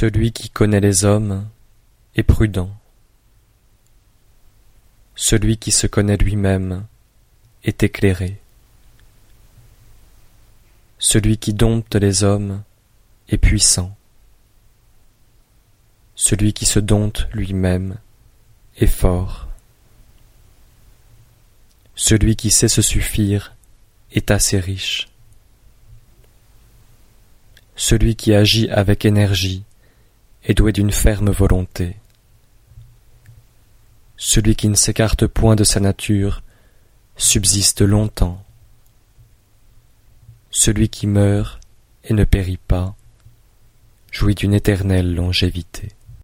Celui qui connaît les hommes est prudent. Celui qui se connaît lui-même est éclairé. Celui qui dompte les hommes est puissant. Celui qui se dompte lui-même est fort. Celui qui sait se suffire est assez riche. Celui qui agit avec énergie est doué d'une ferme volonté. Celui qui ne s'écarte point de sa nature subsiste longtemps. Celui qui meurt et ne périt pas jouit d'une éternelle longévité.